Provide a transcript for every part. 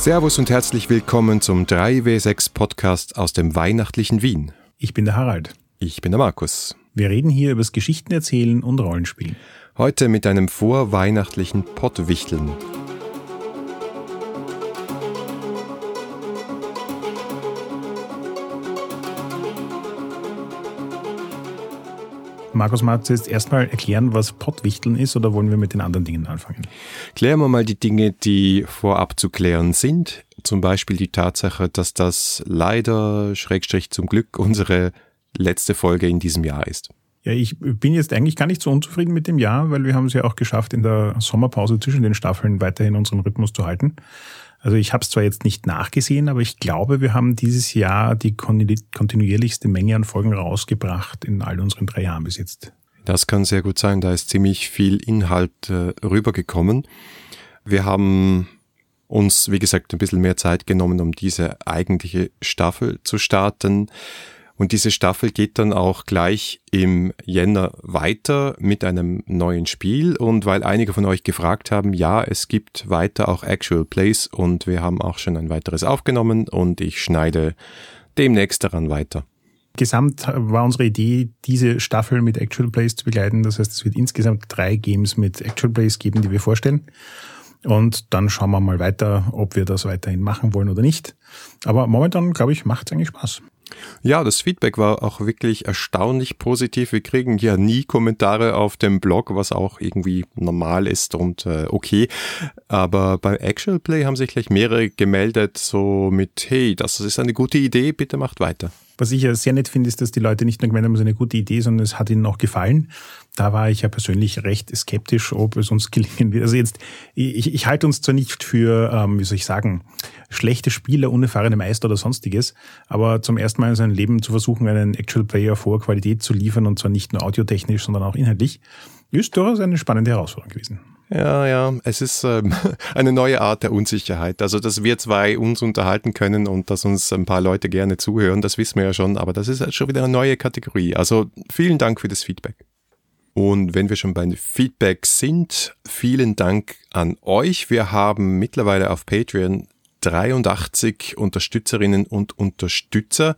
Servus und herzlich willkommen zum 3W6 Podcast aus dem weihnachtlichen Wien. Ich bin der Harald. Ich bin der Markus. Wir reden hier über das Geschichten erzählen und Rollenspielen. Heute mit einem vorweihnachtlichen Pottwichteln. Markus, du jetzt erstmal erklären, was Pottwichteln ist oder wollen wir mit den anderen Dingen anfangen? Klären wir mal die Dinge, die vorab zu klären sind. Zum Beispiel die Tatsache, dass das leider, Schrägstrich zum Glück, unsere letzte Folge in diesem Jahr ist. Ja, ich bin jetzt eigentlich gar nicht so unzufrieden mit dem Jahr, weil wir haben es ja auch geschafft, in der Sommerpause zwischen den Staffeln weiterhin unseren Rhythmus zu halten. Also ich habe es zwar jetzt nicht nachgesehen, aber ich glaube, wir haben dieses Jahr die kontinuierlichste Menge an Folgen rausgebracht in all unseren drei Jahren bis jetzt. Das kann sehr gut sein. Da ist ziemlich viel Inhalt äh, rübergekommen. Wir haben uns, wie gesagt, ein bisschen mehr Zeit genommen, um diese eigentliche Staffel zu starten. Und diese Staffel geht dann auch gleich im Jänner weiter mit einem neuen Spiel. Und weil einige von euch gefragt haben, ja, es gibt weiter auch Actual Plays und wir haben auch schon ein weiteres aufgenommen und ich schneide demnächst daran weiter. Gesamt war unsere Idee, diese Staffel mit Actual Plays zu begleiten. Das heißt, es wird insgesamt drei Games mit Actual Plays geben, die wir vorstellen. Und dann schauen wir mal weiter, ob wir das weiterhin machen wollen oder nicht. Aber momentan, glaube ich, macht es eigentlich Spaß. Ja, das Feedback war auch wirklich erstaunlich positiv. Wir kriegen ja nie Kommentare auf dem Blog, was auch irgendwie normal ist und äh, okay. Aber bei Actual Play haben sich gleich mehrere gemeldet, so mit, hey, das ist eine gute Idee, bitte macht weiter. Was ich ja sehr nett finde, ist, dass die Leute nicht nur gemeint haben, es ist eine gute Idee, sondern es hat ihnen auch gefallen. Da war ich ja persönlich recht skeptisch, ob es uns gelingen wird. Also jetzt, ich, ich halte uns zwar nicht für, ähm, wie soll ich sagen, schlechte Spieler, unerfahrene Meister oder sonstiges, aber zum ersten Mal in seinem Leben zu versuchen, einen Actual Player vor Qualität zu liefern, und zwar nicht nur audiotechnisch, sondern auch inhaltlich, ist durchaus eine spannende Herausforderung gewesen. Ja, ja, es ist ähm, eine neue Art der Unsicherheit. Also, dass wir zwei uns unterhalten können und dass uns ein paar Leute gerne zuhören, das wissen wir ja schon, aber das ist halt schon wieder eine neue Kategorie. Also, vielen Dank für das Feedback. Und wenn wir schon bei Feedback sind, vielen Dank an euch. Wir haben mittlerweile auf Patreon 83 Unterstützerinnen und Unterstützer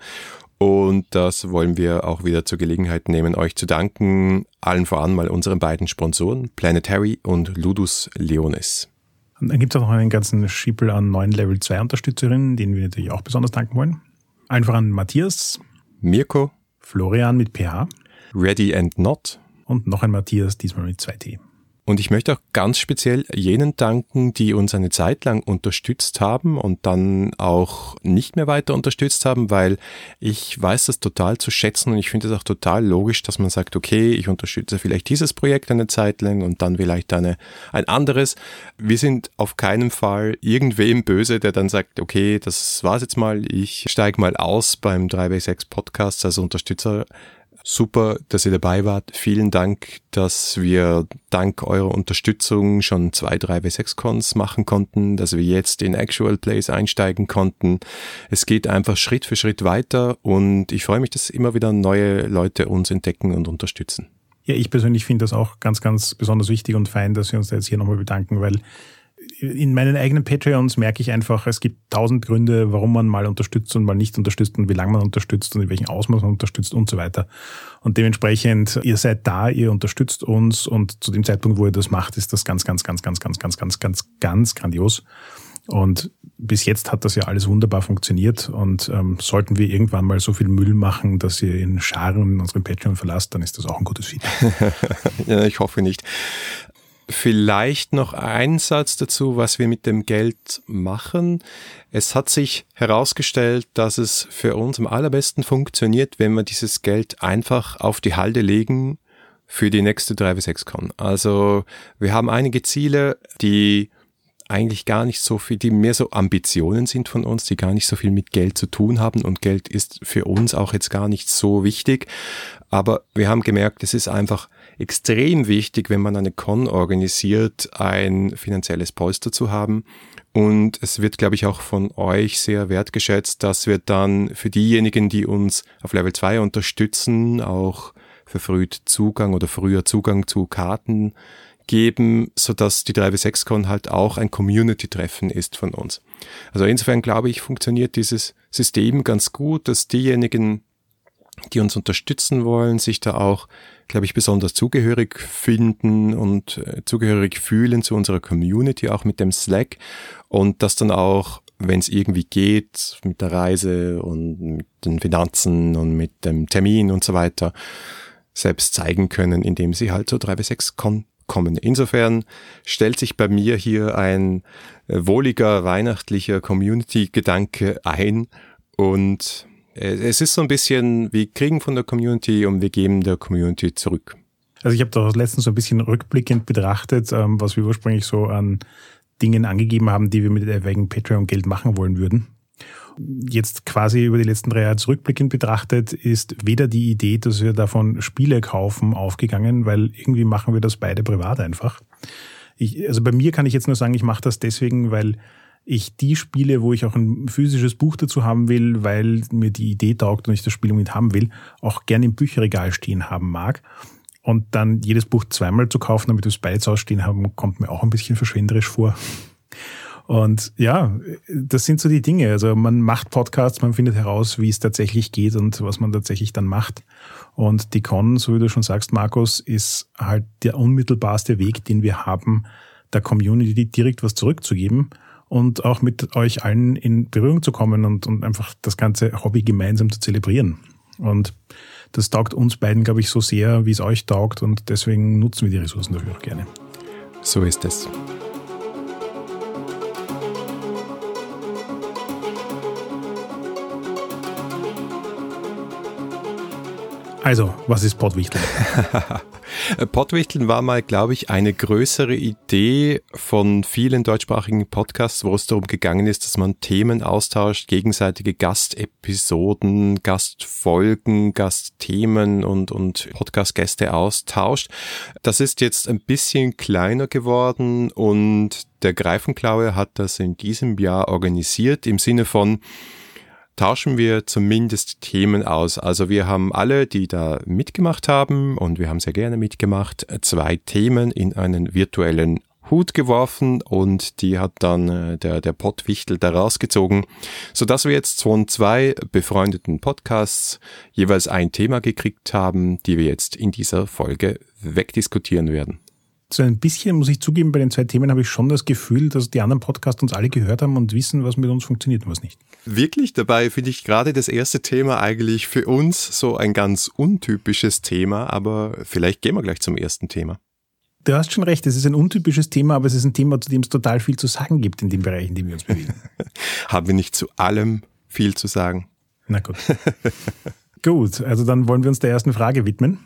und das wollen wir auch wieder zur Gelegenheit nehmen, euch zu danken. Allen voran mal unseren beiden Sponsoren, Planetary und Ludus Leonis. Und dann gibt es auch noch einen ganzen Schippel an neuen Level 2 Unterstützerinnen, denen wir natürlich auch besonders danken wollen. Einfach an Matthias, Mirko, Florian mit PH, Ready and Not und noch ein Matthias, diesmal mit 2T. Und ich möchte auch ganz speziell jenen danken, die uns eine Zeit lang unterstützt haben und dann auch nicht mehr weiter unterstützt haben, weil ich weiß das total zu schätzen und ich finde es auch total logisch, dass man sagt, okay, ich unterstütze vielleicht dieses Projekt eine Zeit lang und dann vielleicht eine, ein anderes. Wir sind auf keinen Fall irgendwem böse, der dann sagt, okay, das war's jetzt mal, ich steige mal aus beim 3W6 Podcast als Unterstützer Super, dass ihr dabei wart. Vielen Dank, dass wir dank eurer Unterstützung schon zwei, drei W6-Cons machen konnten, dass wir jetzt in Actual Plays einsteigen konnten. Es geht einfach Schritt für Schritt weiter und ich freue mich, dass immer wieder neue Leute uns entdecken und unterstützen. Ja, ich persönlich finde das auch ganz, ganz besonders wichtig und fein, dass wir uns jetzt hier nochmal bedanken, weil in meinen eigenen Patreons merke ich einfach, es gibt tausend Gründe, warum man mal unterstützt und mal nicht unterstützt und wie lange man unterstützt und in welchem Ausmaß man unterstützt und so weiter. Und dementsprechend, ihr seid da, ihr unterstützt uns und zu dem Zeitpunkt, wo ihr das macht, ist das ganz, ganz, ganz, ganz, ganz, ganz, ganz, ganz, ganz grandios. Und bis jetzt hat das ja alles wunderbar funktioniert. Und ähm, sollten wir irgendwann mal so viel Müll machen, dass ihr in Scharen unseren Patreon verlasst, dann ist das auch ein gutes Feedback. ja, ich hoffe nicht. Vielleicht noch ein Satz dazu, was wir mit dem Geld machen. Es hat sich herausgestellt, dass es für uns am allerbesten funktioniert, wenn wir dieses Geld einfach auf die Halde legen für die nächste 3 bis 6 Con. Also wir haben einige Ziele, die eigentlich gar nicht so viel, die mehr so Ambitionen sind von uns, die gar nicht so viel mit Geld zu tun haben und Geld ist für uns auch jetzt gar nicht so wichtig. Aber wir haben gemerkt, es ist einfach extrem wichtig, wenn man eine Con organisiert, ein finanzielles Polster zu haben. Und es wird, glaube ich, auch von euch sehr wertgeschätzt, dass wir dann für diejenigen, die uns auf Level 2 unterstützen, auch verfrüht Zugang oder früher Zugang zu Karten geben, sodass die 3W6Con halt auch ein Community-Treffen ist von uns. Also insofern glaube ich, funktioniert dieses System ganz gut, dass diejenigen, die uns unterstützen wollen, sich da auch, glaube ich, besonders zugehörig finden und äh, zugehörig fühlen zu unserer Community, auch mit dem Slack und das dann auch, wenn es irgendwie geht, mit der Reise und mit den Finanzen und mit dem Termin und so weiter, selbst zeigen können, indem sie halt so 3 bis 6 Con kommen. Insofern stellt sich bei mir hier ein äh, wohliger weihnachtlicher Community-Gedanke ein und es ist so ein bisschen, wir kriegen von der Community und wir geben der Community zurück. Also ich habe da letztens so ein bisschen rückblickend betrachtet, ähm, was wir ursprünglich so an Dingen angegeben haben, die wir mit wegen Patreon-Geld machen wollen würden. Jetzt quasi über die letzten drei Jahre zurückblickend betrachtet, ist weder die Idee, dass wir davon Spiele kaufen, aufgegangen, weil irgendwie machen wir das beide privat einfach. Ich, also bei mir kann ich jetzt nur sagen, ich mache das deswegen, weil ich die Spiele, wo ich auch ein physisches Buch dazu haben will, weil mir die Idee taugt und ich das Spiel unbedingt haben will, auch gerne im Bücherregal stehen haben mag. Und dann jedes Buch zweimal zu kaufen, damit wir es beides ausstehen haben, kommt mir auch ein bisschen verschwenderisch vor. Und ja, das sind so die Dinge. Also man macht Podcasts, man findet heraus, wie es tatsächlich geht und was man tatsächlich dann macht. Und die Con, so wie du schon sagst, Markus, ist halt der unmittelbarste Weg, den wir haben, der Community direkt was zurückzugeben und auch mit euch allen in Berührung zu kommen und, und einfach das ganze Hobby gemeinsam zu zelebrieren. Und das taugt uns beiden, glaube ich, so sehr, wie es euch taugt und deswegen nutzen wir die Ressourcen dafür auch gerne. So ist es. Also, was ist Pottwichteln? Pottwichteln war mal, glaube ich, eine größere Idee von vielen deutschsprachigen Podcasts, wo es darum gegangen ist, dass man Themen austauscht, gegenseitige Gastepisoden, Gastfolgen, Gastthemen und, und Podcastgäste austauscht. Das ist jetzt ein bisschen kleiner geworden und der Greifenklaue hat das in diesem Jahr organisiert im Sinne von, tauschen wir zumindest Themen aus. Also wir haben alle, die da mitgemacht haben, und wir haben sehr gerne mitgemacht, zwei Themen in einen virtuellen Hut geworfen und die hat dann äh, der, der Pottwichtel da rausgezogen, sodass wir jetzt von zwei befreundeten Podcasts jeweils ein Thema gekriegt haben, die wir jetzt in dieser Folge wegdiskutieren werden so ein bisschen, muss ich zugeben, bei den zwei Themen habe ich schon das Gefühl, dass die anderen Podcasts uns alle gehört haben und wissen, was mit uns funktioniert und was nicht. Wirklich? Dabei finde ich gerade das erste Thema eigentlich für uns so ein ganz untypisches Thema, aber vielleicht gehen wir gleich zum ersten Thema. Du hast schon recht, es ist ein untypisches Thema, aber es ist ein Thema, zu dem es total viel zu sagen gibt in dem Bereich, in dem wir uns bewegen. haben wir nicht zu allem viel zu sagen? Na gut. gut, also dann wollen wir uns der ersten Frage widmen.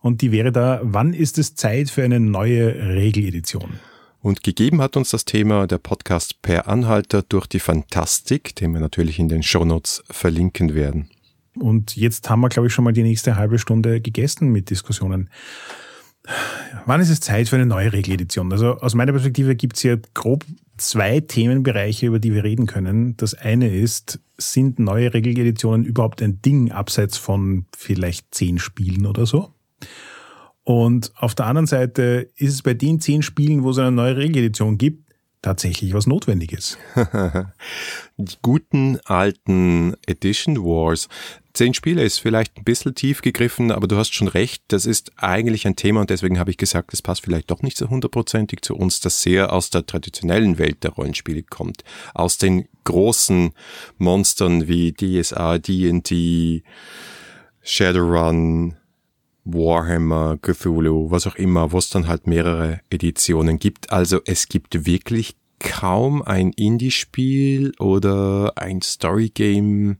Und die wäre da, wann ist es Zeit für eine neue Regeledition? Und gegeben hat uns das Thema der Podcast Per Anhalter durch die Fantastik, den wir natürlich in den Shownotes verlinken werden. Und jetzt haben wir, glaube ich, schon mal die nächste halbe Stunde gegessen mit Diskussionen. Wann ist es Zeit für eine neue Regeledition? Also aus meiner Perspektive gibt es hier grob zwei Themenbereiche, über die wir reden können. Das eine ist, sind neue Regeleditionen überhaupt ein Ding abseits von vielleicht zehn Spielen oder so? Und auf der anderen Seite ist es bei den zehn Spielen, wo es eine neue Regeledition gibt, tatsächlich was Notwendiges. Die guten alten Edition Wars. Zehn Spiele ist vielleicht ein bisschen tief gegriffen, aber du hast schon recht, das ist eigentlich ein Thema und deswegen habe ich gesagt, es passt vielleicht doch nicht so hundertprozentig zu uns, das sehr aus der traditionellen Welt der Rollenspiele kommt. Aus den großen Monstern wie DSA, D&D, Shadowrun, Warhammer, Cthulhu, was auch immer, wo es dann halt mehrere Editionen gibt. Also es gibt wirklich kaum ein Indie-Spiel oder ein Story-Game,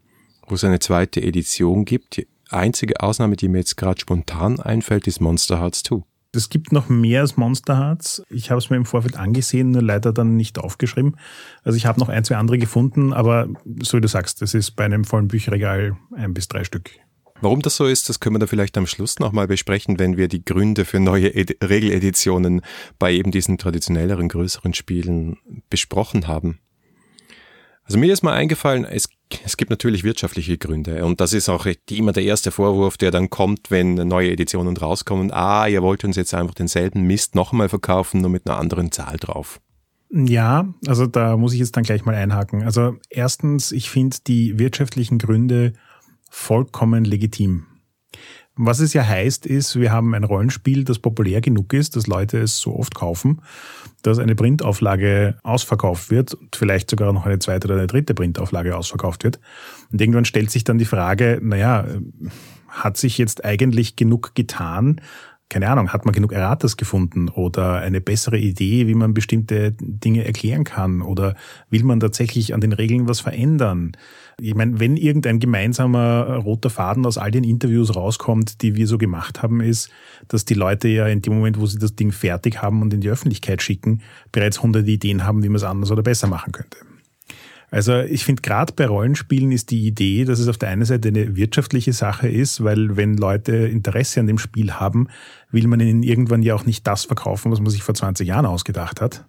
wo es eine zweite Edition gibt. Die einzige Ausnahme, die mir jetzt gerade spontan einfällt, ist Monster Hearts 2. Es gibt noch mehr als Monster Hearts. Ich habe es mir im Vorfeld angesehen, nur leider dann nicht aufgeschrieben. Also ich habe noch ein, zwei andere gefunden, aber so wie du sagst, das ist bei einem vollen Bücherregal ein bis drei Stück Warum das so ist, das können wir da vielleicht am Schluss nochmal besprechen, wenn wir die Gründe für neue Ed Regeleditionen bei eben diesen traditionelleren, größeren Spielen besprochen haben. Also mir ist mal eingefallen, es, es gibt natürlich wirtschaftliche Gründe und das ist auch immer der erste Vorwurf, der dann kommt, wenn neue Editionen rauskommen. Ah, ihr wollt uns jetzt einfach denselben Mist nochmal verkaufen, nur mit einer anderen Zahl drauf. Ja, also da muss ich jetzt dann gleich mal einhaken. Also erstens, ich finde die wirtschaftlichen Gründe vollkommen legitim. Was es ja heißt, ist, wir haben ein Rollenspiel, das populär genug ist, dass Leute es so oft kaufen, dass eine Printauflage ausverkauft wird und vielleicht sogar noch eine zweite oder eine dritte Printauflage ausverkauft wird. Und irgendwann stellt sich dann die Frage, naja, hat sich jetzt eigentlich genug getan, keine Ahnung, hat man genug Erratas gefunden oder eine bessere Idee, wie man bestimmte Dinge erklären kann oder will man tatsächlich an den Regeln was verändern? Ich meine, wenn irgendein gemeinsamer roter Faden aus all den Interviews rauskommt, die wir so gemacht haben, ist, dass die Leute ja in dem Moment, wo sie das Ding fertig haben und in die Öffentlichkeit schicken, bereits hunderte Ideen haben, wie man es anders oder besser machen könnte. Also ich finde, gerade bei Rollenspielen ist die Idee, dass es auf der einen Seite eine wirtschaftliche Sache ist, weil wenn Leute Interesse an dem Spiel haben, will man ihnen irgendwann ja auch nicht das verkaufen, was man sich vor 20 Jahren ausgedacht hat.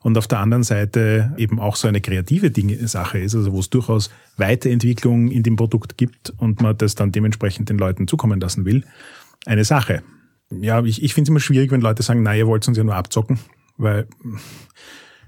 Und auf der anderen Seite eben auch so eine kreative Dinge, Sache ist, also wo es durchaus Weiterentwicklung in dem Produkt gibt und man das dann dementsprechend den Leuten zukommen lassen will, eine Sache. Ja, ich, ich finde es immer schwierig, wenn Leute sagen, na, ihr wollt uns ja nur abzocken, weil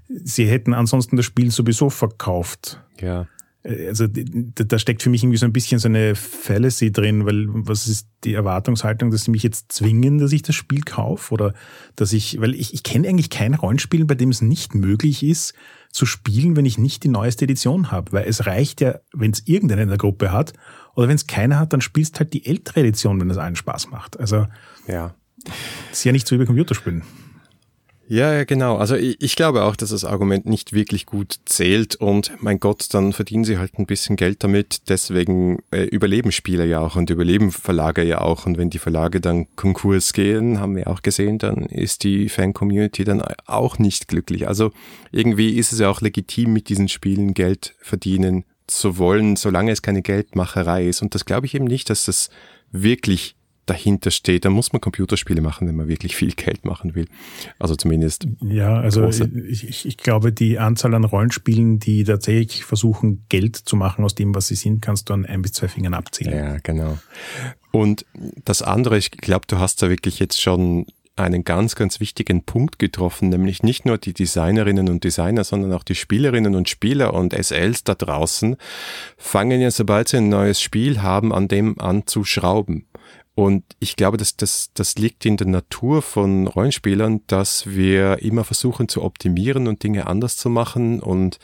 sie hätten ansonsten das Spiel sowieso verkauft. Ja. Äh, also da steckt für mich irgendwie so ein bisschen so eine Fallacy drin, weil was ist die Erwartungshaltung, dass sie mich jetzt zwingen, dass ich das Spiel kaufe oder dass ich, weil ich, ich kenne eigentlich kein Rollenspiel, bei dem es nicht möglich ist zu spielen, wenn ich nicht die neueste Edition habe, weil es reicht ja, wenn es irgendeiner in der Gruppe hat oder wenn es keiner hat, dann spielst halt die ältere Edition, wenn es allen Spaß macht. Also ja. ist ja nicht so wie bei Computerspielen. Ja, ja, genau. Also ich, ich, glaube auch, dass das Argument nicht wirklich gut zählt und mein Gott, dann verdienen sie halt ein bisschen Geld damit. Deswegen äh, überleben Spieler ja auch und überleben Verlage ja auch. Und wenn die Verlage dann Konkurs gehen, haben wir auch gesehen, dann ist die Fan-Community dann auch nicht glücklich. Also irgendwie ist es ja auch legitim, mit diesen Spielen Geld verdienen zu wollen, solange es keine Geldmacherei ist. Und das glaube ich eben nicht, dass das wirklich dahinter steht. Da muss man Computerspiele machen, wenn man wirklich viel Geld machen will. Also zumindest. Ja, also ich, ich, glaube, die Anzahl an Rollenspielen, die tatsächlich versuchen, Geld zu machen aus dem, was sie sind, kannst du an ein bis zwei Fingern abzählen. Ja, genau. Und das andere, ich glaube, du hast da wirklich jetzt schon einen ganz, ganz wichtigen Punkt getroffen, nämlich nicht nur die Designerinnen und Designer, sondern auch die Spielerinnen und Spieler und SLs da draußen fangen ja, sobald sie ein neues Spiel haben, an dem an zu schrauben. Und ich glaube, dass das, das liegt in der Natur von Rollenspielern, dass wir immer versuchen zu optimieren und Dinge anders zu machen. Und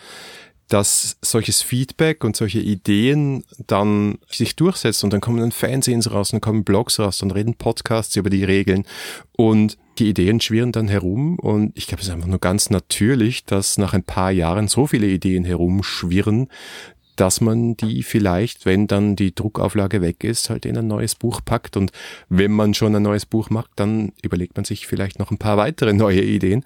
dass solches Feedback und solche Ideen dann sich durchsetzen und dann kommen dann Fanzines raus, dann kommen Blogs raus, dann reden Podcasts über die Regeln. Und die Ideen schwirren dann herum. Und ich glaube, es ist einfach nur ganz natürlich, dass nach ein paar Jahren so viele Ideen herumschwirren, dass man die vielleicht, wenn dann die Druckauflage weg ist, halt in ein neues Buch packt. Und wenn man schon ein neues Buch macht, dann überlegt man sich vielleicht noch ein paar weitere neue Ideen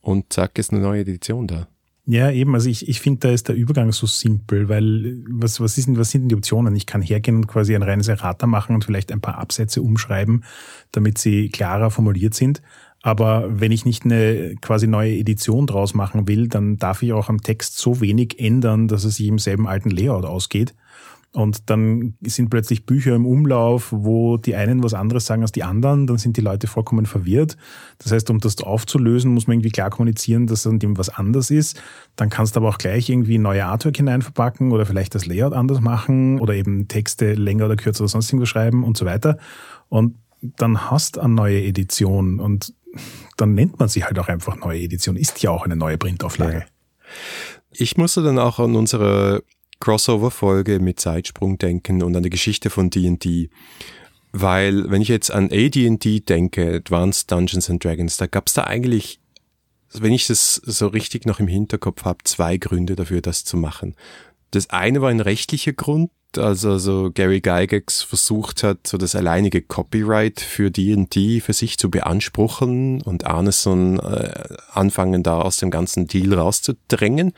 und zack, ist eine neue Edition da. Ja, eben. Also ich, ich finde, da ist der Übergang so simpel, weil was, was, ist denn, was sind denn die Optionen? Ich kann hergehen und quasi ein reines Errata machen und vielleicht ein paar Absätze umschreiben, damit sie klarer formuliert sind. Aber wenn ich nicht eine quasi neue Edition draus machen will, dann darf ich auch am Text so wenig ändern, dass es sich im selben alten Layout ausgeht. Und dann sind plötzlich Bücher im Umlauf, wo die einen was anderes sagen als die anderen, dann sind die Leute vollkommen verwirrt. Das heißt, um das aufzulösen, muss man irgendwie klar kommunizieren, dass an dem was anders ist. Dann kannst du aber auch gleich irgendwie neue Artwork hineinverpacken oder vielleicht das Layout anders machen oder eben Texte länger oder kürzer oder sonst irgendwas schreiben und so weiter. Und dann hast du eine neue Edition und dann nennt man sie halt auch einfach neue Edition. Ist ja auch eine neue Printauflage. Ja. Ich musste dann auch an unsere Crossover-Folge mit Zeitsprung denken und an die Geschichte von D&D. Weil, wenn ich jetzt an AD&D denke, Advanced Dungeons and Dragons, da gab es da eigentlich, wenn ich das so richtig noch im Hinterkopf habe, zwei Gründe dafür, das zu machen. Das eine war ein rechtlicher Grund, also so Gary Gygax versucht hat, so das alleinige Copyright für D&D für sich zu beanspruchen und Arneson äh, anfangen da aus dem ganzen Deal rauszudrängen.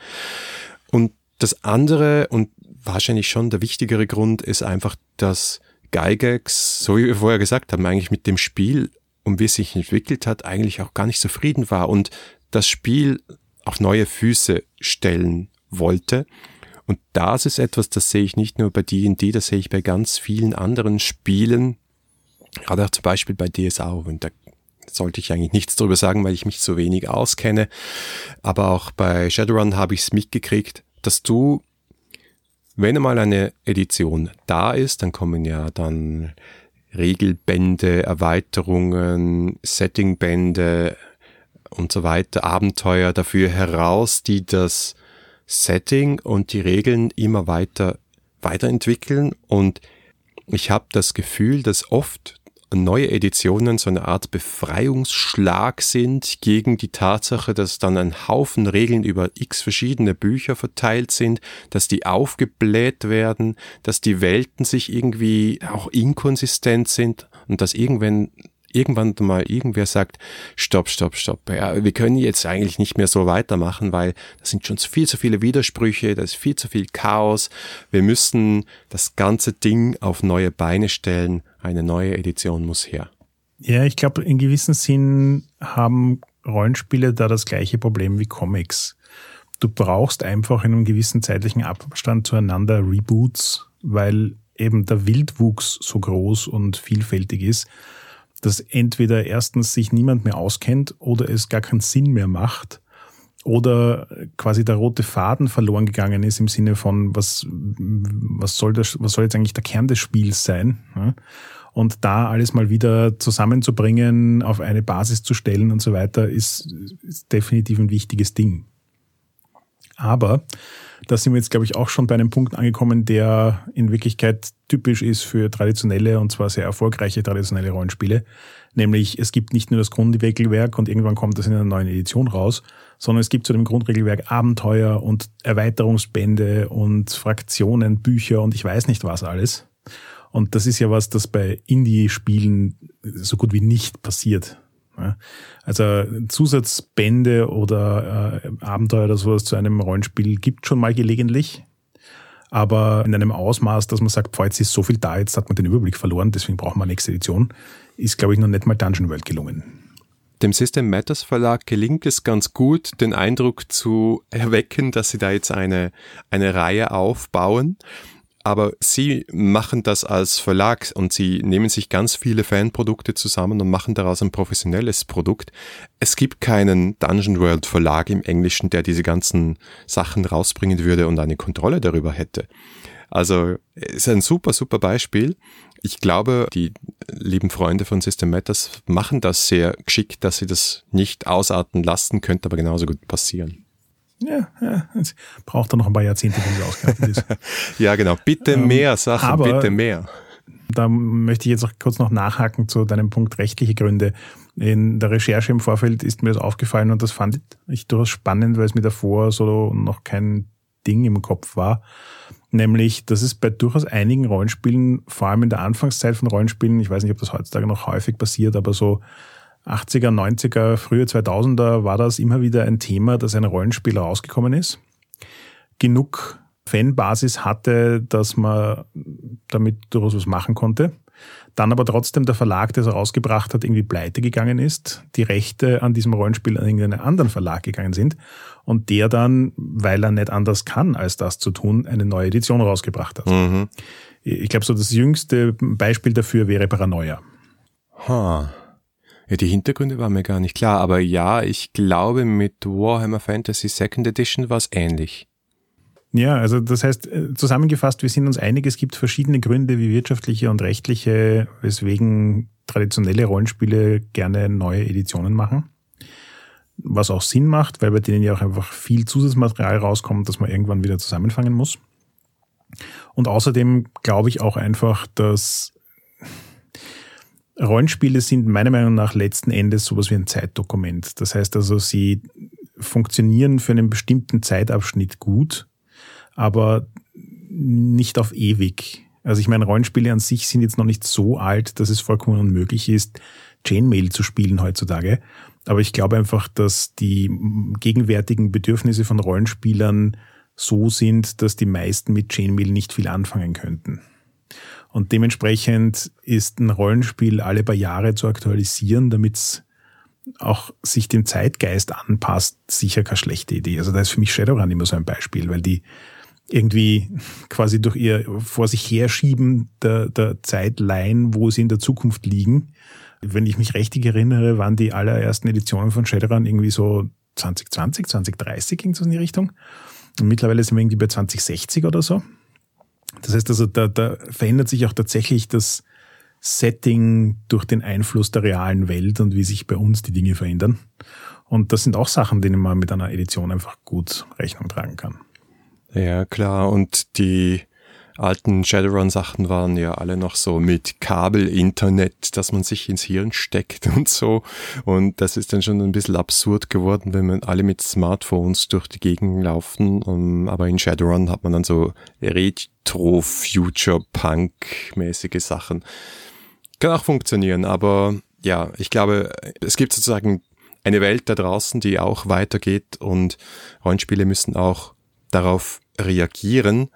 Und das andere und wahrscheinlich schon der wichtigere Grund ist einfach, dass Gygax, so wie wir vorher gesagt haben, eigentlich mit dem Spiel, um wie es sich entwickelt hat, eigentlich auch gar nicht zufrieden war und das Spiel auf neue Füße stellen wollte Und das ist etwas, das sehe ich nicht nur bei D&D, das sehe ich bei ganz vielen anderen Spielen, gerade auch zum Beispiel bei DSA, und da sollte ich eigentlich nichts darüber sagen, weil ich mich so wenig auskenne. Aber auch bei Shadowrun habe ich es mitgekriegt, dass du, wenn einmal eine Edition da ist, dann kommen ja dann Regelbände, Erweiterungen, Settingbände und so weiter, Abenteuer dafür heraus, die das Setting und die Regeln immer weiter weiterentwickeln. Und ich habe das Gefühl, dass oft neue Editionen so eine Art Befreiungsschlag sind gegen die Tatsache, dass dann ein Haufen Regeln über x verschiedene Bücher verteilt sind, dass die aufgebläht werden, dass die Welten sich irgendwie auch inkonsistent sind und dass irgendwann irgendwann mal irgendwer sagt, stopp, stopp, stopp, ja, wir können jetzt eigentlich nicht mehr so weitermachen, weil da sind schon viel zu viele Widersprüche, da ist viel zu viel Chaos, wir müssen das ganze Ding auf neue Beine stellen, eine neue Edition muss her. Ja, ich glaube, in gewissem Sinn haben Rollenspiele da das gleiche Problem wie Comics. Du brauchst einfach in einem gewissen zeitlichen Abstand zueinander Reboots, weil eben der Wildwuchs so groß und vielfältig ist dass entweder erstens sich niemand mehr auskennt oder es gar keinen Sinn mehr macht oder quasi der rote Faden verloren gegangen ist im Sinne von, was, was, soll, das, was soll jetzt eigentlich der Kern des Spiels sein? Und da alles mal wieder zusammenzubringen, auf eine Basis zu stellen und so weiter, ist, ist definitiv ein wichtiges Ding. Aber da sind wir jetzt, glaube ich, auch schon bei einem Punkt angekommen, der in Wirklichkeit typisch ist für traditionelle und zwar sehr erfolgreiche traditionelle Rollenspiele. Nämlich es gibt nicht nur das Grundregelwerk und irgendwann kommt das in einer neuen Edition raus, sondern es gibt zu dem Grundregelwerk Abenteuer und Erweiterungsbände und Fraktionen, Bücher und ich weiß nicht was alles. Und das ist ja was, das bei Indie-Spielen so gut wie nicht passiert. Also Zusatzbände oder äh, Abenteuer oder sowas zu einem Rollenspiel gibt schon mal gelegentlich. Aber in einem Ausmaß, dass man sagt, boah, jetzt ist so viel da, jetzt hat man den Überblick verloren, deswegen brauchen wir eine nächste Edition, ist, glaube ich, noch nicht mal Dungeon World gelungen. Dem System Matters Verlag gelingt es ganz gut, den Eindruck zu erwecken, dass sie da jetzt eine, eine Reihe aufbauen aber sie machen das als Verlag und sie nehmen sich ganz viele Fanprodukte zusammen und machen daraus ein professionelles Produkt. Es gibt keinen Dungeon World Verlag im Englischen, der diese ganzen Sachen rausbringen würde und eine Kontrolle darüber hätte. Also ist ein super, super Beispiel. Ich glaube, die lieben Freunde von System Matters machen das sehr geschickt, dass sie das nicht ausarten lassen, könnte aber genauso gut passieren. Ja, ja. Es braucht dann noch ein paar Jahrzehnte, bis es ausgearbeitet ist. ja, genau. Bitte ähm, mehr Sachen, aber bitte mehr. Da möchte ich jetzt auch kurz noch nachhaken zu deinem Punkt rechtliche Gründe. In der Recherche im Vorfeld ist mir das aufgefallen und das fand ich durchaus spannend, weil es mir davor so noch kein Ding im Kopf war. Nämlich, dass es bei durchaus einigen Rollenspielen, vor allem in der Anfangszeit von Rollenspielen, ich weiß nicht, ob das heutzutage noch häufig passiert, aber so 80er, 90er, frühe 2000er war das immer wieder ein Thema, dass ein Rollenspiel rausgekommen ist. Genug Fanbasis hatte, dass man damit durchaus was machen konnte. Dann aber trotzdem der Verlag, der es rausgebracht hat, irgendwie pleite gegangen ist, die Rechte an diesem Rollenspiel an irgendeinen anderen Verlag gegangen sind und der dann, weil er nicht anders kann, als das zu tun, eine neue Edition rausgebracht hat. Mhm. Ich glaube, so das jüngste Beispiel dafür wäre Paranoia. Huh. Ja, die Hintergründe waren mir gar nicht klar, aber ja, ich glaube, mit Warhammer Fantasy Second Edition war es ähnlich. Ja, also das heißt, äh, zusammengefasst, wir sind uns einig, es gibt verschiedene Gründe, wie wirtschaftliche und rechtliche, weswegen traditionelle Rollenspiele gerne neue Editionen machen. Was auch Sinn macht, weil bei denen ja auch einfach viel Zusatzmaterial rauskommt, das man irgendwann wieder zusammenfangen muss. Und außerdem glaube ich auch einfach, dass Rollenspiele sind meiner Meinung nach letzten Endes sowas wie ein Zeitdokument. Das heißt also, sie funktionieren für einen bestimmten Zeitabschnitt gut, aber nicht auf ewig. Also ich meine, Rollenspiele an sich sind jetzt noch nicht so alt, dass es vollkommen unmöglich ist, Chainmail zu spielen heutzutage. Aber ich glaube einfach, dass die gegenwärtigen Bedürfnisse von Rollenspielern so sind, dass die meisten mit Chainmail nicht viel anfangen könnten. Und dementsprechend ist ein Rollenspiel alle paar Jahre zu aktualisieren, damit es auch sich dem Zeitgeist anpasst, sicher keine schlechte Idee. Also da ist für mich Shadowrun immer so ein Beispiel, weil die irgendwie quasi durch ihr vor sich herschieben der, der Zeit leihen, wo sie in der Zukunft liegen. Wenn ich mich richtig erinnere, waren die allerersten Editionen von Shadowrun irgendwie so 2020, 2030 ging so in die Richtung. Und mittlerweile sind wir irgendwie bei 2060 oder so. Das heißt also, da, da verändert sich auch tatsächlich das Setting durch den Einfluss der realen Welt und wie sich bei uns die Dinge verändern. Und das sind auch Sachen, denen man mit einer Edition einfach gut Rechnung tragen kann. Ja, klar. Und die alten Shadowrun-Sachen waren ja alle noch so mit Kabel-Internet, dass man sich ins Hirn steckt und so. Und das ist dann schon ein bisschen absurd geworden, wenn man alle mit Smartphones durch die Gegend laufen. Um, aber in Shadowrun hat man dann so Retro-Future-Punk-mäßige Sachen. Kann auch funktionieren, aber ja, ich glaube, es gibt sozusagen eine Welt da draußen, die auch weitergeht und Rollenspiele müssen auch darauf reagieren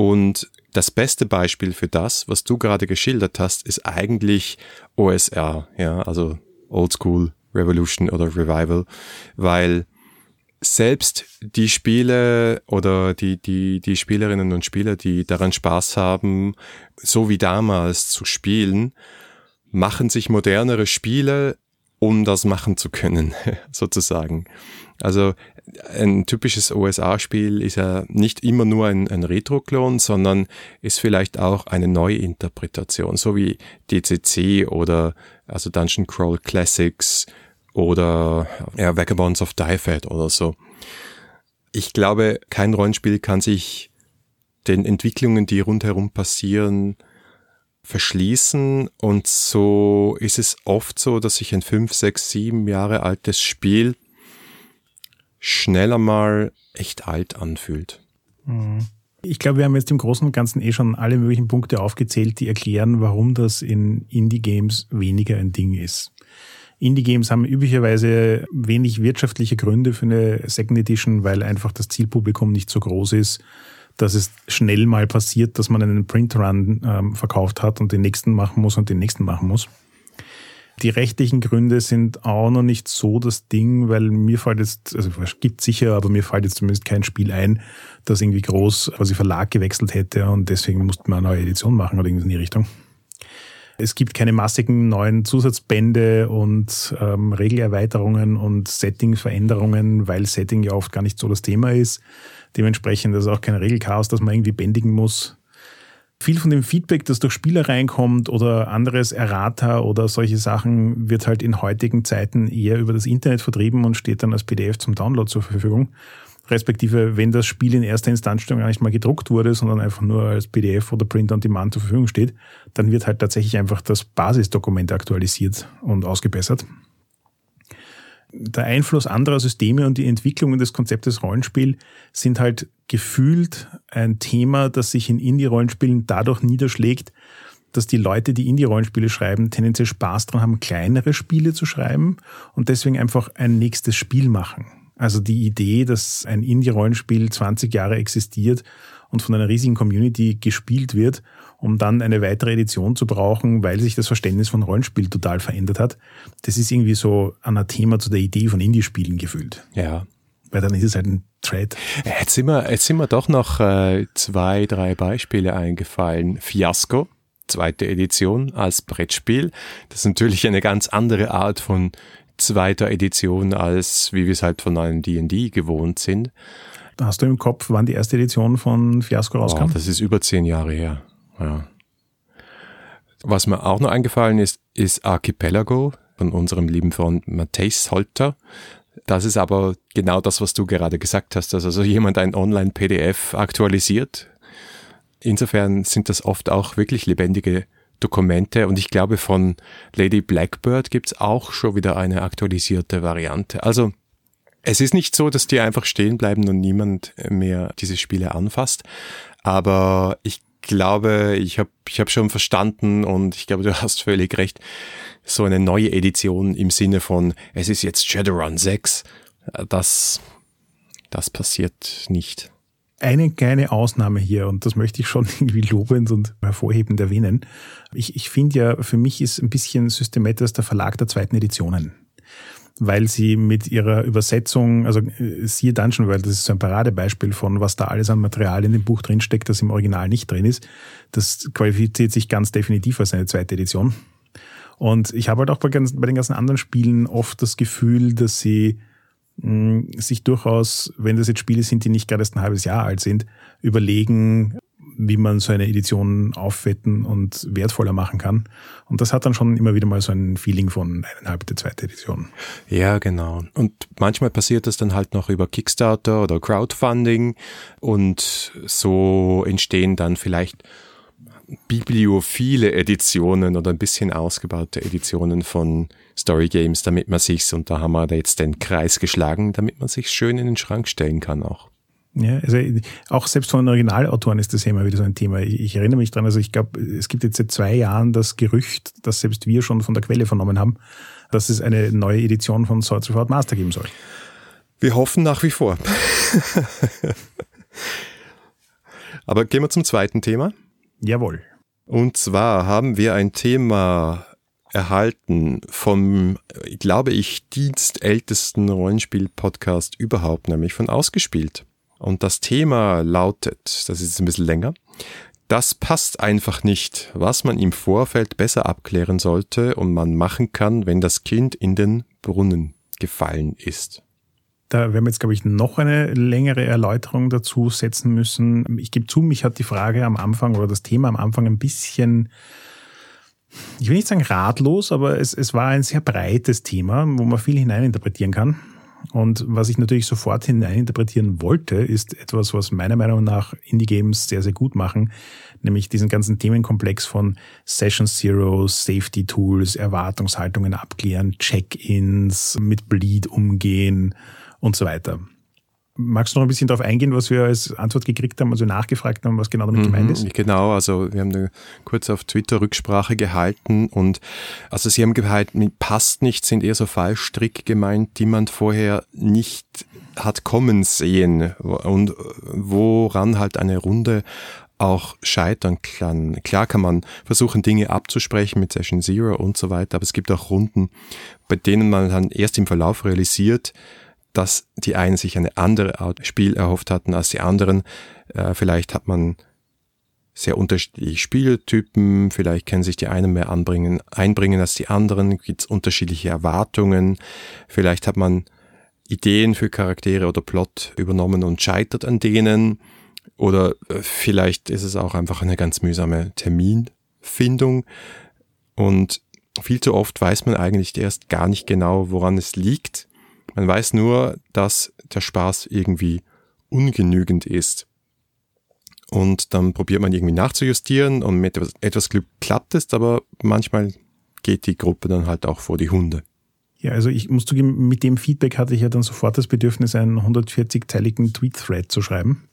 und das beste Beispiel für das, was du gerade geschildert hast, ist eigentlich OSR, ja, also Old School Revolution oder Revival, weil selbst die Spiele oder die, die, die Spielerinnen und Spieler, die daran Spaß haben, so wie damals zu spielen, machen sich modernere Spiele, um das machen zu können, sozusagen. Also ein typisches OSA-Spiel ist ja nicht immer nur ein, ein Retro-Klon, sondern ist vielleicht auch eine Neuinterpretation, so wie DCC oder also Dungeon Crawl Classics oder ja, Vagabonds of Diefed oder so. Ich glaube, kein Rollenspiel kann sich den Entwicklungen, die rundherum passieren, verschließen und so ist es oft so, dass sich ein fünf, sechs, sieben Jahre altes Spiel schneller mal echt alt anfühlt. Mhm. Ich glaube, wir haben jetzt im Großen und Ganzen eh schon alle möglichen Punkte aufgezählt, die erklären, warum das in Indie-Games weniger ein Ding ist. Indie-Games haben üblicherweise wenig wirtschaftliche Gründe für eine Second Edition, weil einfach das Zielpublikum nicht so groß ist, dass es schnell mal passiert, dass man einen Print-Run ähm, verkauft hat und den nächsten machen muss und den nächsten machen muss. Die rechtlichen Gründe sind auch noch nicht so das Ding, weil mir fällt jetzt, also es gibt sicher, aber mir fällt jetzt zumindest kein Spiel ein, das irgendwie groß quasi Verlag gewechselt hätte und deswegen musste man eine neue Edition machen oder irgendwas in die Richtung. Es gibt keine massigen neuen Zusatzbände und ähm, Regelerweiterungen und Settingveränderungen, weil Setting ja oft gar nicht so das Thema ist. Dementsprechend ist auch kein Regelchaos, das man irgendwie bändigen muss viel von dem Feedback, das durch Spieler reinkommt oder anderes Errata oder solche Sachen, wird halt in heutigen Zeiten eher über das Internet vertrieben und steht dann als PDF zum Download zur Verfügung. Respektive, wenn das Spiel in erster Instanz gar nicht mal gedruckt wurde, sondern einfach nur als PDF oder Print on Demand zur Verfügung steht, dann wird halt tatsächlich einfach das Basisdokument aktualisiert und ausgebessert der Einfluss anderer Systeme und die Entwicklungen des Konzeptes Rollenspiel sind halt gefühlt ein Thema, das sich in Indie-Rollenspielen dadurch niederschlägt, dass die Leute, die Indie-Rollenspiele schreiben, tendenziell Spaß dran haben, kleinere Spiele zu schreiben und deswegen einfach ein nächstes Spiel machen. Also die Idee, dass ein Indie-Rollenspiel 20 Jahre existiert und von einer riesigen Community gespielt wird um dann eine weitere Edition zu brauchen, weil sich das Verständnis von Rollenspiel total verändert hat. Das ist irgendwie so Anathema zu der Idee von Indie-Spielen gefühlt. Ja. Weil dann ist es halt ein Trade. Jetzt sind mir, jetzt sind mir doch noch äh, zwei, drei Beispiele eingefallen. Fiasco, zweite Edition als Brettspiel. Das ist natürlich eine ganz andere Art von zweiter Edition, als wie wir es halt von einem D&D gewohnt sind. Hast du im Kopf, wann die erste Edition von Fiasco rauskam? Oh, das ist über zehn Jahre her. Ja. Was mir auch noch eingefallen ist, ist Archipelago von unserem lieben Freund Matthäus Holter. Das ist aber genau das, was du gerade gesagt hast, dass also jemand ein Online-PDF aktualisiert. Insofern sind das oft auch wirklich lebendige Dokumente und ich glaube von Lady Blackbird gibt's auch schon wieder eine aktualisierte Variante. Also es ist nicht so, dass die einfach stehen bleiben und niemand mehr diese Spiele anfasst, aber ich glaube, ich habe ich hab schon verstanden und ich glaube, du hast völlig recht, so eine neue Edition im Sinne von, es ist jetzt Shadowrun 6, das, das passiert nicht. Eine kleine Ausnahme hier, und das möchte ich schon irgendwie lobend und hervorhebend erwähnen. Ich, ich finde ja, für mich ist ein bisschen Systematis der Verlag der zweiten Editionen. Weil sie mit ihrer Übersetzung, also äh, siehe Dungeon World, das ist so ein Paradebeispiel von, was da alles an Material in dem Buch drinsteckt, das im Original nicht drin ist. Das qualifiziert sich ganz definitiv als eine zweite Edition. Und ich habe halt auch bei, bei den ganzen anderen Spielen oft das Gefühl, dass sie mh, sich durchaus, wenn das jetzt Spiele sind, die nicht gerade erst ein halbes Jahr alt sind, überlegen, wie man so eine Edition aufwetten und wertvoller machen kann. Und das hat dann schon immer wieder mal so ein Feeling von eineinhalb der zweite Edition. Ja, genau. Und manchmal passiert das dann halt noch über Kickstarter oder Crowdfunding und so entstehen dann vielleicht bibliophile Editionen oder ein bisschen ausgebaute Editionen von Story Games, damit man sich's, und da haben wir da jetzt den Kreis geschlagen, damit man sich schön in den Schrank stellen kann auch. Ja, also auch selbst von den Originalautoren ist das immer wieder so ein Thema. Ich, ich erinnere mich dran, also ich glaube, es gibt jetzt seit zwei Jahren das Gerücht, dass selbst wir schon von der Quelle vernommen haben, dass es eine neue Edition von Swords of Art Master geben soll. Wir hoffen nach wie vor. Aber gehen wir zum zweiten Thema. Jawohl. Und zwar haben wir ein Thema erhalten vom, glaube ich, dienstältesten Rollenspiel-Podcast überhaupt, nämlich von Ausgespielt. Und das Thema lautet, das ist ein bisschen länger, das passt einfach nicht, was man im Vorfeld besser abklären sollte und man machen kann, wenn das Kind in den Brunnen gefallen ist. Da werden wir jetzt, glaube ich, noch eine längere Erläuterung dazu setzen müssen. Ich gebe zu, mich hat die Frage am Anfang oder das Thema am Anfang ein bisschen, ich will nicht sagen ratlos, aber es, es war ein sehr breites Thema, wo man viel hineininterpretieren kann. Und was ich natürlich sofort hineininterpretieren wollte, ist etwas, was meiner Meinung nach Indie-Games sehr, sehr gut machen, nämlich diesen ganzen Themenkomplex von Session Zero, Safety Tools, Erwartungshaltungen abklären, Check-ins, mit Bleed umgehen und so weiter. Magst du noch ein bisschen darauf eingehen, was wir als Antwort gekriegt haben, also nachgefragt haben, was genau damit mhm, gemeint ist? Genau, also wir haben eine kurz auf Twitter Rücksprache gehalten und also sie haben gehalten, passt nicht, sind eher so Fallstrick gemeint, die man vorher nicht hat kommen sehen und woran halt eine Runde auch scheitern kann. Klar kann man versuchen, Dinge abzusprechen mit Session Zero und so weiter, aber es gibt auch Runden, bei denen man dann erst im Verlauf realisiert, dass die einen sich eine andere Art Spiel erhofft hatten als die anderen. Äh, vielleicht hat man sehr unterschiedliche Spieltypen, vielleicht können sich die einen mehr anbringen, einbringen als die anderen, gibt es unterschiedliche Erwartungen, vielleicht hat man Ideen für Charaktere oder Plot übernommen und scheitert an denen, oder äh, vielleicht ist es auch einfach eine ganz mühsame Terminfindung. Und viel zu oft weiß man eigentlich erst gar nicht genau, woran es liegt man weiß nur, dass der Spaß irgendwie ungenügend ist. Und dann probiert man irgendwie nachzujustieren und mit etwas Glück klappt es, aber manchmal geht die Gruppe dann halt auch vor die Hunde. Ja, also ich muss zugeben, mit dem Feedback hatte ich ja dann sofort das Bedürfnis, einen 140-teiligen Tweet-Thread zu schreiben.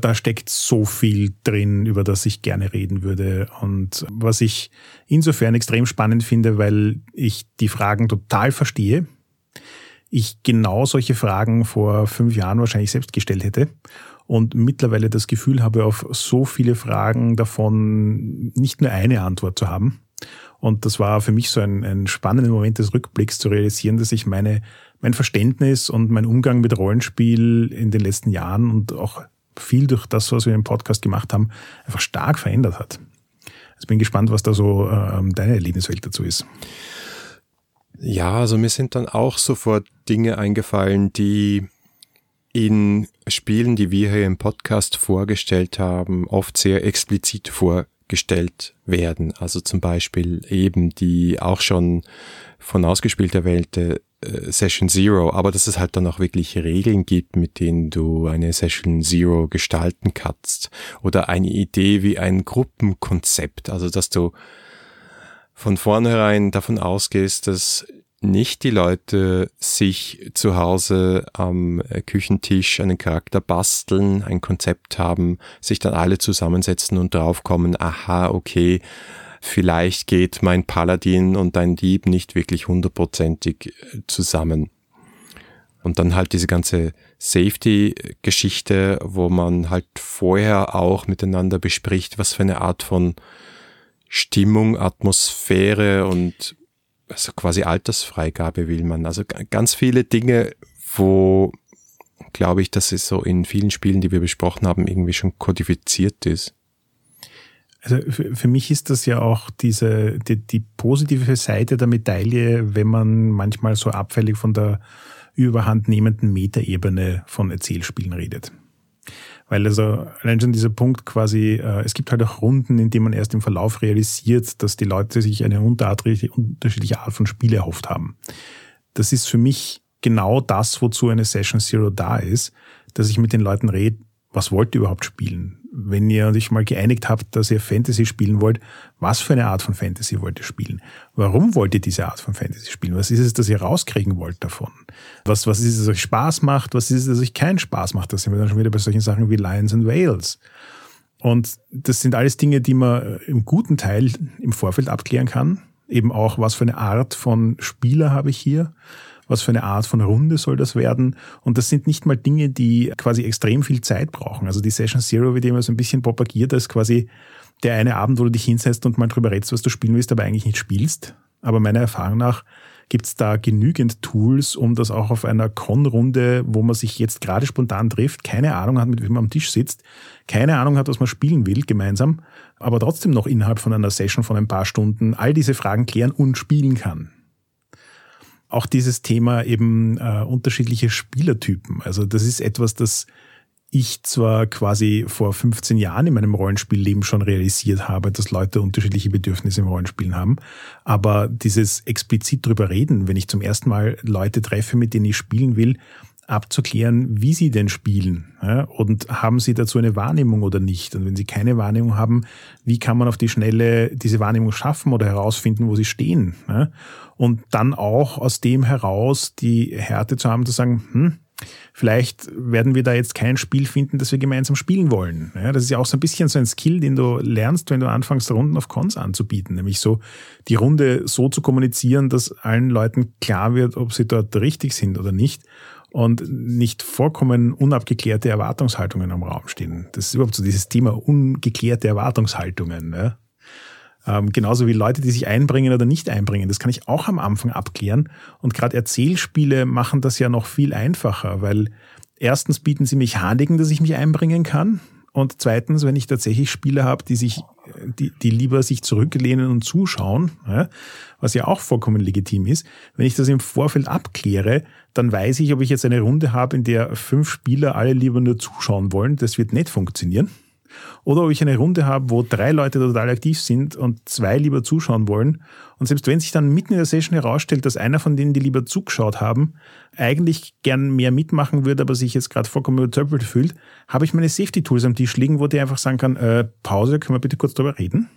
Da steckt so viel drin, über das ich gerne reden würde. Und was ich insofern extrem spannend finde, weil ich die Fragen total verstehe ich genau solche Fragen vor fünf Jahren wahrscheinlich selbst gestellt hätte und mittlerweile das Gefühl habe, auf so viele Fragen davon nicht nur eine Antwort zu haben. Und das war für mich so ein, ein spannender Moment des Rückblicks zu realisieren, dass ich meine, mein Verständnis und mein Umgang mit Rollenspiel in den letzten Jahren und auch viel durch das, was wir im Podcast gemacht haben, einfach stark verändert hat. Also bin gespannt, was da so äh, deine Erlebniswelt dazu ist. Ja, also mir sind dann auch sofort Dinge eingefallen, die in Spielen, die wir hier im Podcast vorgestellt haben, oft sehr explizit vorgestellt werden. Also zum Beispiel eben die auch schon von ausgespielt erwählte äh, Session Zero, aber dass es halt dann auch wirklich Regeln gibt, mit denen du eine Session Zero gestalten kannst. Oder eine Idee wie ein Gruppenkonzept, also dass du von vornherein davon ausgehst, dass nicht die Leute sich zu Hause am Küchentisch einen Charakter basteln, ein Konzept haben, sich dann alle zusammensetzen und draufkommen, aha, okay, vielleicht geht mein Paladin und dein Dieb nicht wirklich hundertprozentig zusammen. Und dann halt diese ganze Safety-Geschichte, wo man halt vorher auch miteinander bespricht, was für eine Art von Stimmung, Atmosphäre und also quasi Altersfreigabe will man. Also ganz viele Dinge, wo glaube ich, dass es so in vielen Spielen, die wir besprochen haben, irgendwie schon kodifiziert ist. Also für, mich ist das ja auch diese, die, die positive Seite der Medaille, wenn man manchmal so abfällig von der überhand nehmenden Metaebene von Erzählspielen redet. Weil also allein schon dieser Punkt quasi, äh, es gibt halt auch Runden, in denen man erst im Verlauf realisiert, dass die Leute sich eine unterschiedliche Art von Spiel erhofft haben. Das ist für mich genau das, wozu eine Session Zero da ist, dass ich mit den Leuten rede, was wollt ihr überhaupt spielen? Wenn ihr euch mal geeinigt habt, dass ihr Fantasy spielen wollt, was für eine Art von Fantasy wollt ihr spielen? Warum wollt ihr diese Art von Fantasy spielen? Was ist es, dass ihr rauskriegen wollt davon? Was, was ist es, dass euch Spaß macht? Was ist es, dass euch keinen Spaß macht? Das sind wir dann schon wieder bei solchen Sachen wie Lions and Whales. Und das sind alles Dinge, die man im guten Teil im Vorfeld abklären kann. Eben auch, was für eine Art von Spieler habe ich hier? Was für eine Art von Runde soll das werden. Und das sind nicht mal Dinge, die quasi extrem viel Zeit brauchen. Also die Session Zero wird immer so ein bisschen propagiert als quasi der eine Abend, wo du dich hinsetzt und mal drüber redest, was du spielen willst, aber eigentlich nicht spielst. Aber meiner Erfahrung nach gibt es da genügend Tools, um das auch auf einer Con-Runde, wo man sich jetzt gerade spontan trifft, keine Ahnung hat, mit wem man am Tisch sitzt, keine Ahnung hat, was man spielen will gemeinsam, aber trotzdem noch innerhalb von einer Session von ein paar Stunden all diese Fragen klären und spielen kann auch dieses Thema eben äh, unterschiedliche Spielertypen. Also das ist etwas, das ich zwar quasi vor 15 Jahren in meinem Rollenspielleben schon realisiert habe, dass Leute unterschiedliche Bedürfnisse im Rollenspielen haben, aber dieses explizit drüber reden, wenn ich zum ersten Mal Leute treffe, mit denen ich spielen will, abzuklären, wie sie denn spielen ja, und haben sie dazu eine Wahrnehmung oder nicht. Und wenn sie keine Wahrnehmung haben, wie kann man auf die Schnelle diese Wahrnehmung schaffen oder herausfinden, wo sie stehen. Ja? Und dann auch aus dem heraus die Härte zu haben, zu sagen, hm, vielleicht werden wir da jetzt kein Spiel finden, das wir gemeinsam spielen wollen. Ja, das ist ja auch so ein bisschen so ein Skill, den du lernst, wenn du anfängst, Runden auf Cons anzubieten. Nämlich so die Runde so zu kommunizieren, dass allen Leuten klar wird, ob sie dort richtig sind oder nicht und nicht vollkommen unabgeklärte Erwartungshaltungen am Raum stehen. Das ist überhaupt so dieses Thema ungeklärte Erwartungshaltungen. Ne? Ähm, genauso wie Leute, die sich einbringen oder nicht einbringen. Das kann ich auch am Anfang abklären. Und gerade Erzählspiele machen das ja noch viel einfacher, weil erstens bieten sie Mechaniken, dass ich mich einbringen kann. Und zweitens, wenn ich tatsächlich Spieler habe, die sich, die, die lieber sich zurücklehnen und zuschauen, ja, was ja auch vollkommen legitim ist, wenn ich das im Vorfeld abkläre, dann weiß ich, ob ich jetzt eine Runde habe, in der fünf Spieler alle lieber nur zuschauen wollen. Das wird nicht funktionieren. Oder ob ich eine Runde habe, wo drei Leute total aktiv sind und zwei lieber zuschauen wollen. Und selbst wenn sich dann mitten in der Session herausstellt, dass einer von denen, die lieber zugeschaut haben, eigentlich gern mehr mitmachen würde, aber sich jetzt gerade vollkommen übertöppelt fühlt, habe ich meine Safety-Tools am Tisch liegen, wo der einfach sagen kann, äh, Pause, können wir bitte kurz drüber reden?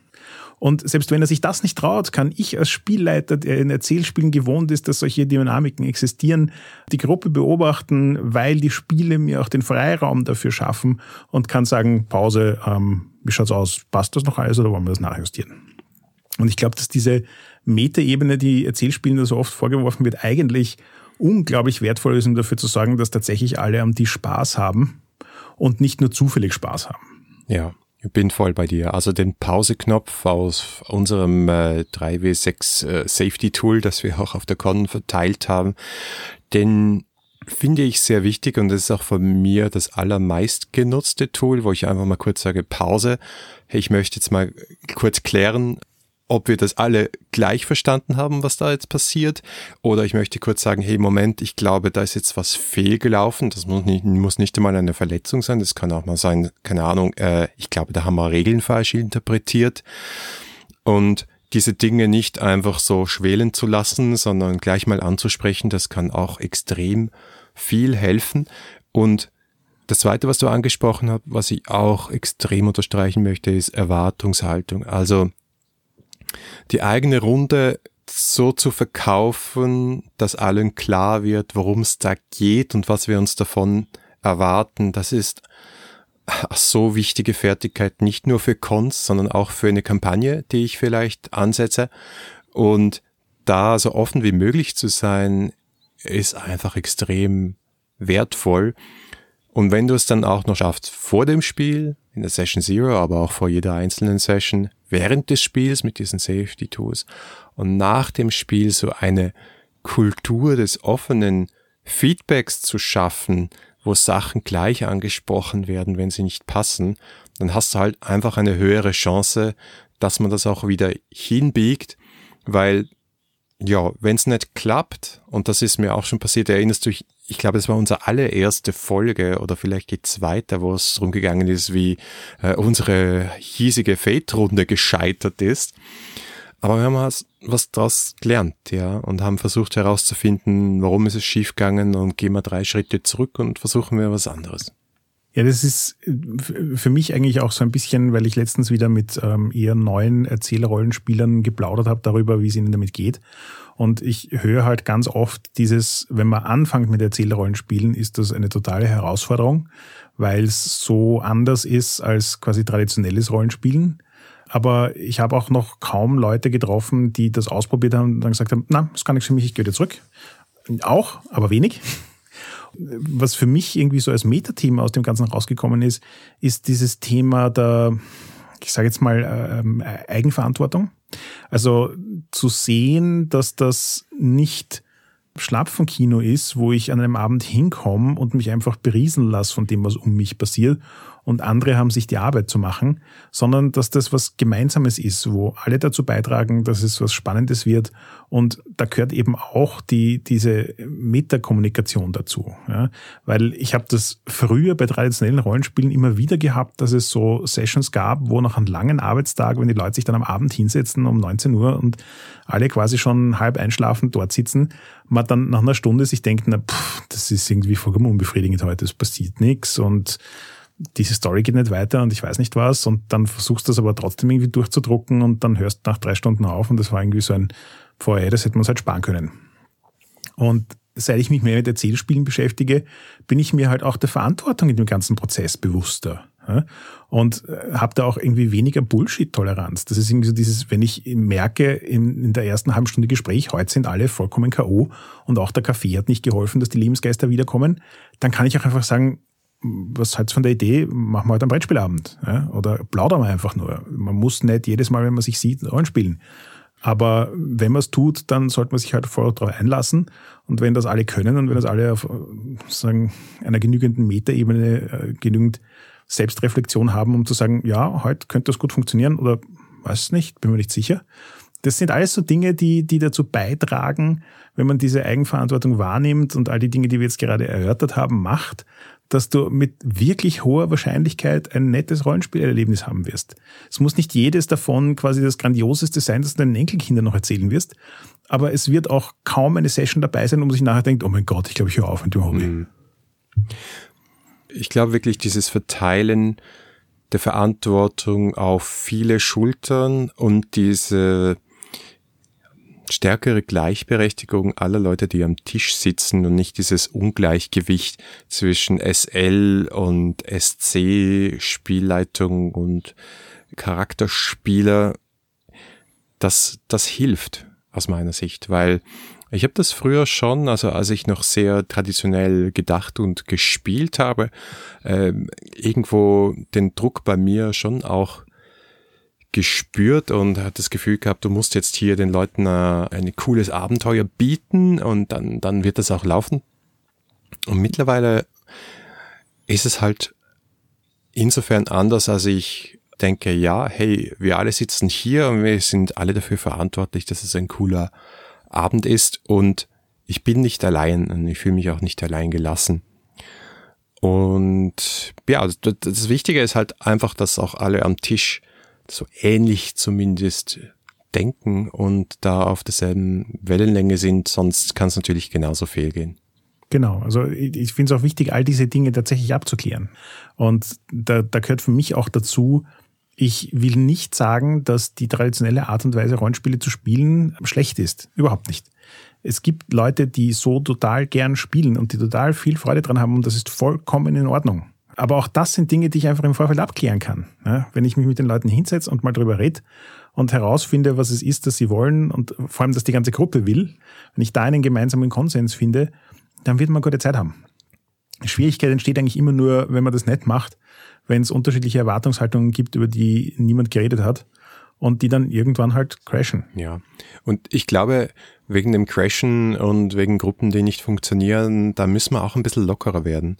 Und selbst wenn er sich das nicht traut, kann ich als Spielleiter, der in Erzählspielen gewohnt ist, dass solche Dynamiken existieren, die Gruppe beobachten, weil die Spiele mir auch den Freiraum dafür schaffen und kann sagen, Pause, ähm, wie schaut's aus? Passt das noch alles oder wollen wir das nachjustieren? Und ich glaube, dass diese Metaebene, die Erzählspielen da so oft vorgeworfen wird, eigentlich unglaublich wertvoll ist, um dafür zu sorgen, dass tatsächlich alle am Tisch Spaß haben und nicht nur zufällig Spaß haben. Ja, ich bin voll bei dir. Also den Pauseknopf aus unserem äh, 3W6 äh, Safety Tool, das wir auch auf der Con verteilt haben, den finde ich sehr wichtig und das ist auch von mir das allermeist genutzte Tool, wo ich einfach mal kurz sage Pause. Ich möchte jetzt mal kurz klären, ob wir das alle gleich verstanden haben, was da jetzt passiert. Oder ich möchte kurz sagen, hey, Moment, ich glaube, da ist jetzt was fehlgelaufen. Das muss nicht, muss nicht einmal eine Verletzung sein. Das kann auch mal sein, keine Ahnung, äh, ich glaube, da haben wir Regeln falsch interpretiert. Und diese Dinge nicht einfach so schwelen zu lassen, sondern gleich mal anzusprechen, das kann auch extrem viel helfen. Und das Zweite, was du angesprochen hast, was ich auch extrem unterstreichen möchte, ist Erwartungshaltung. Also die eigene Runde so zu verkaufen, dass allen klar wird, worum es da geht und was wir uns davon erwarten, das ist so wichtige Fertigkeit, nicht nur für Cons, sondern auch für eine Kampagne, die ich vielleicht ansetze. Und da so offen wie möglich zu sein, ist einfach extrem wertvoll. Und wenn du es dann auch noch schaffst vor dem Spiel, in der Session Zero, aber auch vor jeder einzelnen Session, während des Spiels mit diesen Safety Tools und nach dem Spiel so eine Kultur des offenen Feedbacks zu schaffen, wo Sachen gleich angesprochen werden, wenn sie nicht passen, dann hast du halt einfach eine höhere Chance, dass man das auch wieder hinbiegt, weil ja, wenn es nicht klappt, und das ist mir auch schon passiert, erinnerst du dich, ich glaube, das war unsere allererste Folge oder vielleicht die zweite, wo es darum gegangen ist, wie äh, unsere hiesige Fate-Runde gescheitert ist. Aber wir haben was, was daraus gelernt, ja, und haben versucht herauszufinden, warum ist es schiefgegangen und gehen wir drei Schritte zurück und versuchen wir was anderes. Ja, das ist für mich eigentlich auch so ein bisschen, weil ich letztens wieder mit ähm, eher neuen Erzählrollenspielern geplaudert habe darüber, wie es ihnen damit geht. Und ich höre halt ganz oft dieses, wenn man anfängt mit Erzählrollenspielen, ist das eine totale Herausforderung, weil es so anders ist als quasi traditionelles Rollenspielen. Aber ich habe auch noch kaum Leute getroffen, die das ausprobiert haben und dann gesagt haben, na, das kann nichts für mich, ich gehe wieder zurück. Auch, aber wenig was für mich irgendwie so als Metathema aus dem Ganzen rausgekommen ist, ist dieses Thema der, ich sage jetzt mal, ähm, Eigenverantwortung. Also zu sehen, dass das nicht Schlapfenkino ist, wo ich an einem Abend hinkomme und mich einfach berieseln lasse von dem, was um mich passiert und andere haben sich die Arbeit zu machen, sondern dass das was Gemeinsames ist, wo alle dazu beitragen, dass es was Spannendes wird. Und da gehört eben auch die, diese Metakommunikation dazu. Ja? Weil ich habe das früher bei traditionellen Rollenspielen immer wieder gehabt, dass es so Sessions gab, wo nach einem langen Arbeitstag, wenn die Leute sich dann am Abend hinsetzen um 19 Uhr und alle quasi schon halb einschlafen dort sitzen, man dann nach einer Stunde sich denkt, na, pff, das ist irgendwie vollkommen unbefriedigend heute, es passiert nichts und diese Story geht nicht weiter und ich weiß nicht was und dann versuchst du das aber trotzdem irgendwie durchzudrucken und dann hörst nach drei Stunden auf und das war irgendwie so ein vorher, das hätte man halt sparen können. Und seit ich mich mehr mit Erzählspielen beschäftige, bin ich mir halt auch der Verantwortung in dem ganzen Prozess bewusster. Und äh, habe da auch irgendwie weniger Bullshit-Toleranz. Das ist irgendwie so dieses, wenn ich merke in, der ersten halben Stunde Gespräch, heute sind alle vollkommen K.O. und auch der Kaffee hat nicht geholfen, dass die Lebensgeister wiederkommen, dann kann ich auch einfach sagen, was halt's von der Idee, machen wir halt einen Brettspielabend. Ja? Oder plaudern wir einfach nur. Man muss nicht jedes Mal, wenn man sich sieht, Rollen spielen. Aber wenn man es tut, dann sollte man sich halt voll darauf einlassen. Und wenn das alle können und wenn das alle auf sagen, einer genügenden Metaebene äh, genügend Selbstreflexion haben, um zu sagen, ja, heute könnte das gut funktionieren oder weiß nicht, bin mir nicht sicher. Das sind alles so Dinge, die, die dazu beitragen, wenn man diese Eigenverantwortung wahrnimmt und all die Dinge, die wir jetzt gerade erörtert haben, macht, dass du mit wirklich hoher Wahrscheinlichkeit ein nettes Rollenspielerlebnis haben wirst. Es muss nicht jedes davon quasi das Grandioseste sein, das du deinen Enkelkindern noch erzählen wirst, aber es wird auch kaum eine Session dabei sein, man sich nachher denkt, oh mein Gott, ich glaube, ich höre auf mit dem Hobby. Mhm. Ich glaube wirklich, dieses Verteilen der Verantwortung auf viele Schultern und diese stärkere Gleichberechtigung aller Leute, die am Tisch sitzen und nicht dieses Ungleichgewicht zwischen SL und SC, Spielleitung und Charakterspieler, das, das hilft aus meiner Sicht, weil ich habe das früher schon, also als ich noch sehr traditionell gedacht und gespielt habe, äh, irgendwo den Druck bei mir schon auch gespürt und hat das Gefühl gehabt, du musst jetzt hier den Leuten äh, ein cooles Abenteuer bieten und dann, dann wird das auch laufen. Und mittlerweile ist es halt insofern anders, als ich denke, ja, hey, wir alle sitzen hier und wir sind alle dafür verantwortlich, dass es ein cooler Abend ist und ich bin nicht allein und ich fühle mich auch nicht allein gelassen. Und ja, das Wichtige ist halt einfach, dass auch alle am Tisch so ähnlich zumindest denken und da auf derselben Wellenlänge sind, sonst kann es natürlich genauso fehlgehen. Genau, also ich, finde es auch wichtig, all diese Dinge tatsächlich abzuklären. Und da, da gehört für mich auch dazu, ich will nicht sagen, dass die traditionelle Art und Weise, Rollenspiele zu spielen, schlecht ist. Überhaupt nicht. Es gibt Leute, die so total gern spielen und die total viel Freude dran haben und das ist vollkommen in Ordnung. Aber auch das sind Dinge, die ich einfach im Vorfeld abklären kann. Ja, wenn ich mich mit den Leuten hinsetze und mal drüber rede und herausfinde, was es ist, dass sie wollen und vor allem, dass die ganze Gruppe will, wenn ich da einen gemeinsamen Konsens finde, dann wird man gute Zeit haben. Schwierigkeit entsteht eigentlich immer nur, wenn man das nicht macht, wenn es unterschiedliche Erwartungshaltungen gibt, über die niemand geredet hat und die dann irgendwann halt crashen. Ja, und ich glaube, wegen dem Crashen und wegen Gruppen, die nicht funktionieren, da müssen wir auch ein bisschen lockerer werden,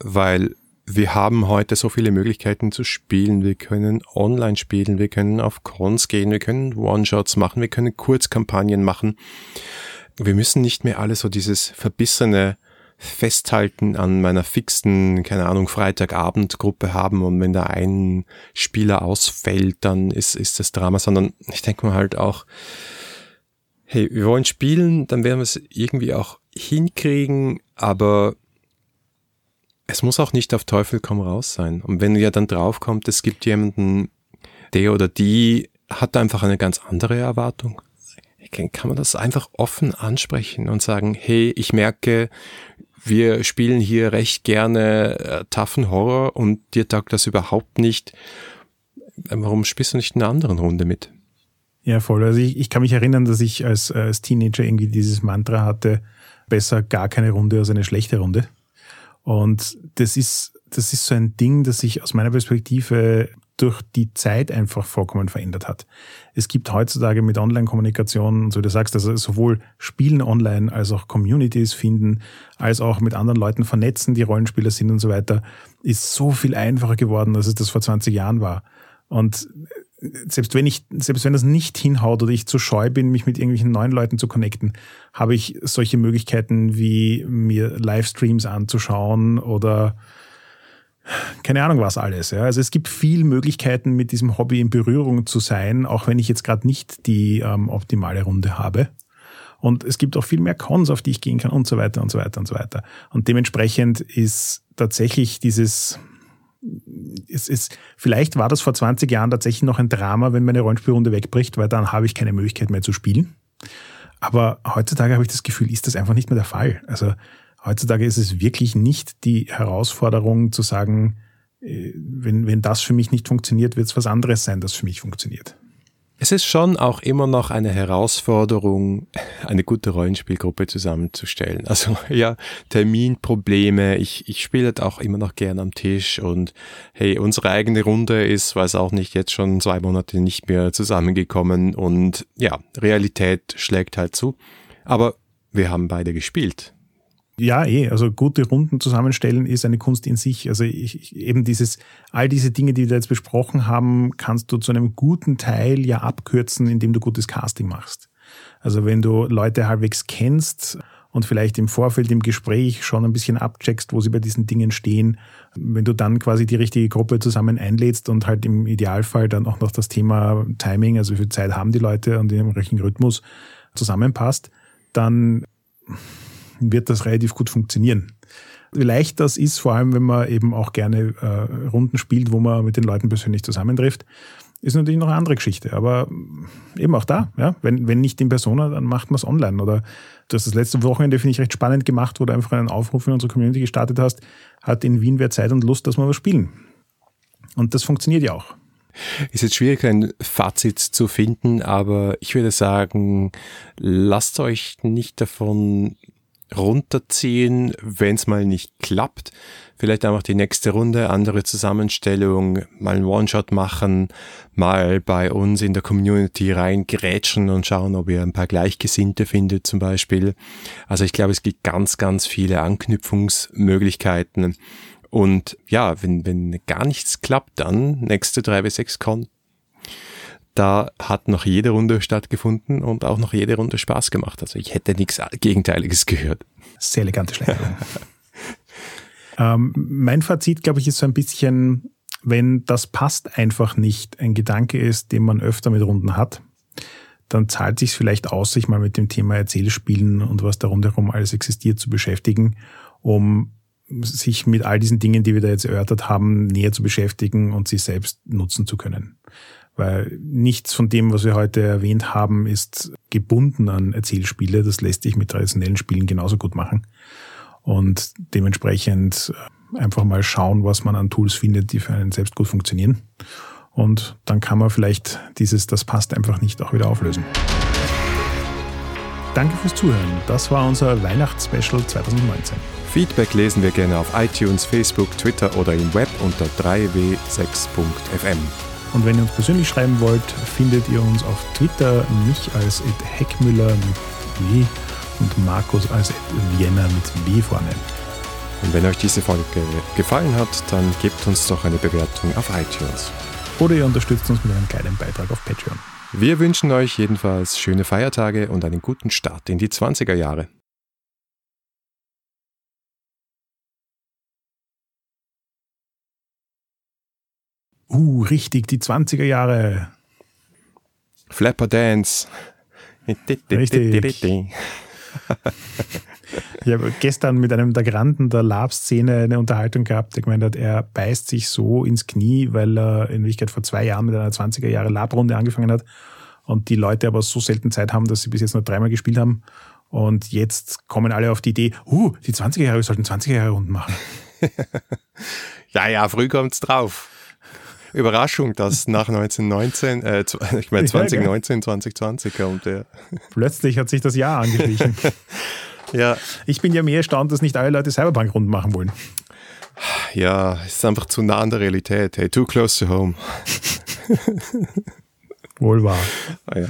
weil wir haben heute so viele Möglichkeiten zu spielen. Wir können online spielen, wir können auf Cons gehen, wir können One-Shots machen, wir können Kurzkampagnen machen. Wir müssen nicht mehr alle so dieses verbissene Festhalten an meiner fixen, keine Ahnung, Freitagabendgruppe haben und wenn da ein Spieler ausfällt, dann ist, ist das Drama, sondern ich denke mal halt auch, hey, wir wollen spielen, dann werden wir es irgendwie auch hinkriegen, aber es muss auch nicht auf Teufel komm raus sein. Und wenn ja dann draufkommt, es gibt jemanden, der oder die hat einfach eine ganz andere Erwartung, kann man das einfach offen ansprechen und sagen, hey, ich merke, wir spielen hier recht gerne äh, toughen Horror und dir taugt das überhaupt nicht. Warum spielst du nicht in einer anderen Runde mit? Ja, voll. Also ich, ich kann mich erinnern, dass ich als, als Teenager irgendwie dieses Mantra hatte, besser gar keine Runde als eine schlechte Runde. Und das ist, das ist so ein Ding, das sich aus meiner Perspektive durch die Zeit einfach vollkommen verändert hat. Es gibt heutzutage mit Online-Kommunikation so, du sagst, also sowohl Spielen online als auch Communities finden, als auch mit anderen Leuten vernetzen, die Rollenspieler sind und so weiter, ist so viel einfacher geworden, als es das vor 20 Jahren war. Und selbst wenn ich, selbst wenn das nicht hinhaut oder ich zu scheu bin, mich mit irgendwelchen neuen Leuten zu connecten, habe ich solche Möglichkeiten wie mir Livestreams anzuschauen oder keine Ahnung was alles. Ja. Also es gibt viel Möglichkeiten, mit diesem Hobby in Berührung zu sein, auch wenn ich jetzt gerade nicht die ähm, optimale Runde habe. Und es gibt auch viel mehr Cons, auf die ich gehen kann und so weiter und so weiter und so weiter. Und dementsprechend ist tatsächlich dieses es ist, vielleicht war das vor 20 Jahren tatsächlich noch ein Drama, wenn meine Rollenspielrunde wegbricht, weil dann habe ich keine Möglichkeit mehr zu spielen. Aber heutzutage habe ich das Gefühl, ist das einfach nicht mehr der Fall. Also heutzutage ist es wirklich nicht die Herausforderung zu sagen, äh, wenn, wenn das für mich nicht funktioniert, wird es was anderes sein, das für mich funktioniert. Es ist schon auch immer noch eine Herausforderung, eine gute Rollenspielgruppe zusammenzustellen. Also ja, Terminprobleme, ich, ich spiele halt auch immer noch gern am Tisch und hey, unsere eigene Runde ist, weiß auch nicht, jetzt schon zwei Monate nicht mehr zusammengekommen und ja, Realität schlägt halt zu. Aber wir haben beide gespielt. Ja, eh. Also gute Runden zusammenstellen ist eine Kunst in sich. Also ich, eben dieses, all diese Dinge, die wir jetzt besprochen haben, kannst du zu einem guten Teil ja abkürzen, indem du gutes Casting machst. Also wenn du Leute halbwegs kennst und vielleicht im Vorfeld im Gespräch schon ein bisschen abcheckst, wo sie bei diesen Dingen stehen, wenn du dann quasi die richtige Gruppe zusammen einlädst und halt im Idealfall dann auch noch das Thema Timing, also wie viel Zeit haben die Leute und in richtigen Rhythmus zusammenpasst, dann wird das relativ gut funktionieren. Wie leicht das ist, vor allem wenn man eben auch gerne äh, Runden spielt, wo man mit den Leuten persönlich zusammentrifft, ist natürlich noch eine andere Geschichte. Aber eben auch da, ja, wenn, wenn nicht in Persona, dann macht man es online. Oder du hast das letzte Wochenende, finde ich, recht spannend gemacht, wo du einfach einen Aufruf in unsere Community gestartet hast, hat in Wien wer Zeit und Lust, dass wir was spielen. Und das funktioniert ja auch. Ist jetzt schwierig, ein Fazit zu finden, aber ich würde sagen, lasst euch nicht davon runterziehen, wenn es mal nicht klappt. Vielleicht einfach die nächste Runde, andere Zusammenstellung, mal einen One-Shot machen, mal bei uns in der Community reingrätschen und schauen, ob ihr ein paar Gleichgesinnte findet zum Beispiel. Also ich glaube, es gibt ganz, ganz viele Anknüpfungsmöglichkeiten. Und ja, wenn, wenn gar nichts klappt, dann nächste 3W6 Con da hat noch jede Runde stattgefunden und auch noch jede Runde Spaß gemacht. Also ich hätte nichts Gegenteiliges gehört. Sehr elegante Schleiferung. ähm, mein Fazit, glaube ich, ist so ein bisschen, wenn das passt einfach nicht ein Gedanke ist, den man öfter mit Runden hat, dann zahlt sich vielleicht aus, sich mal mit dem Thema Erzählspielen und was da rundherum alles existiert zu beschäftigen, um sich mit all diesen Dingen, die wir da jetzt erörtert haben, näher zu beschäftigen und sie selbst nutzen zu können weil nichts von dem, was wir heute erwähnt haben, ist gebunden an Erzählspiele. Das lässt sich mit traditionellen Spielen genauso gut machen. Und dementsprechend äh, einfach mal schauen, was man an Tools findet, die für einen selbst gut funktionieren. Und dann kann man vielleicht dieses, das passt einfach nicht, auch wieder auflösen. Danke fürs Zuhören. Das war unser Weihnachtsspecial 2019. Feedback lesen wir gerne auf iTunes, Facebook, Twitter oder im Web unter 3w6.fm. Und wenn ihr uns persönlich schreiben wollt, findet ihr uns auf Twitter, mich als Ed Heckmüller mit W und Markus als Ed Vienna mit W vorne. Und wenn euch diese Folge gefallen hat, dann gebt uns doch eine Bewertung auf iTunes. Oder ihr unterstützt uns mit einem kleinen Beitrag auf Patreon. Wir wünschen euch jedenfalls schöne Feiertage und einen guten Start in die 20er Jahre. Uh, richtig, die 20er Jahre. Flapper Dance. Richtig. Ich habe gestern mit einem der Granden der Lab-Szene eine Unterhaltung gehabt, der gemeint hat, er beißt sich so ins Knie, weil er in Wirklichkeit vor zwei Jahren mit einer 20er Jahre Lab-Runde angefangen hat und die Leute aber so selten Zeit haben, dass sie bis jetzt nur dreimal gespielt haben. Und jetzt kommen alle auf die Idee, uh, die 20er Jahre, wir sollten 20er Jahre Runden machen. ja, ja, früh kommt's drauf. Überraschung, dass nach 1919, äh, ich meine 2019, 2020 kommt der. Plötzlich hat sich das Jahr angeschlichen. ja. Ich bin ja mehr erstaunt, dass nicht alle Leute Cyberpunk-Runden machen wollen. Ja, es ist einfach zu nah an der Realität. Hey, too close to home. Wohl wahr. Ah, ja.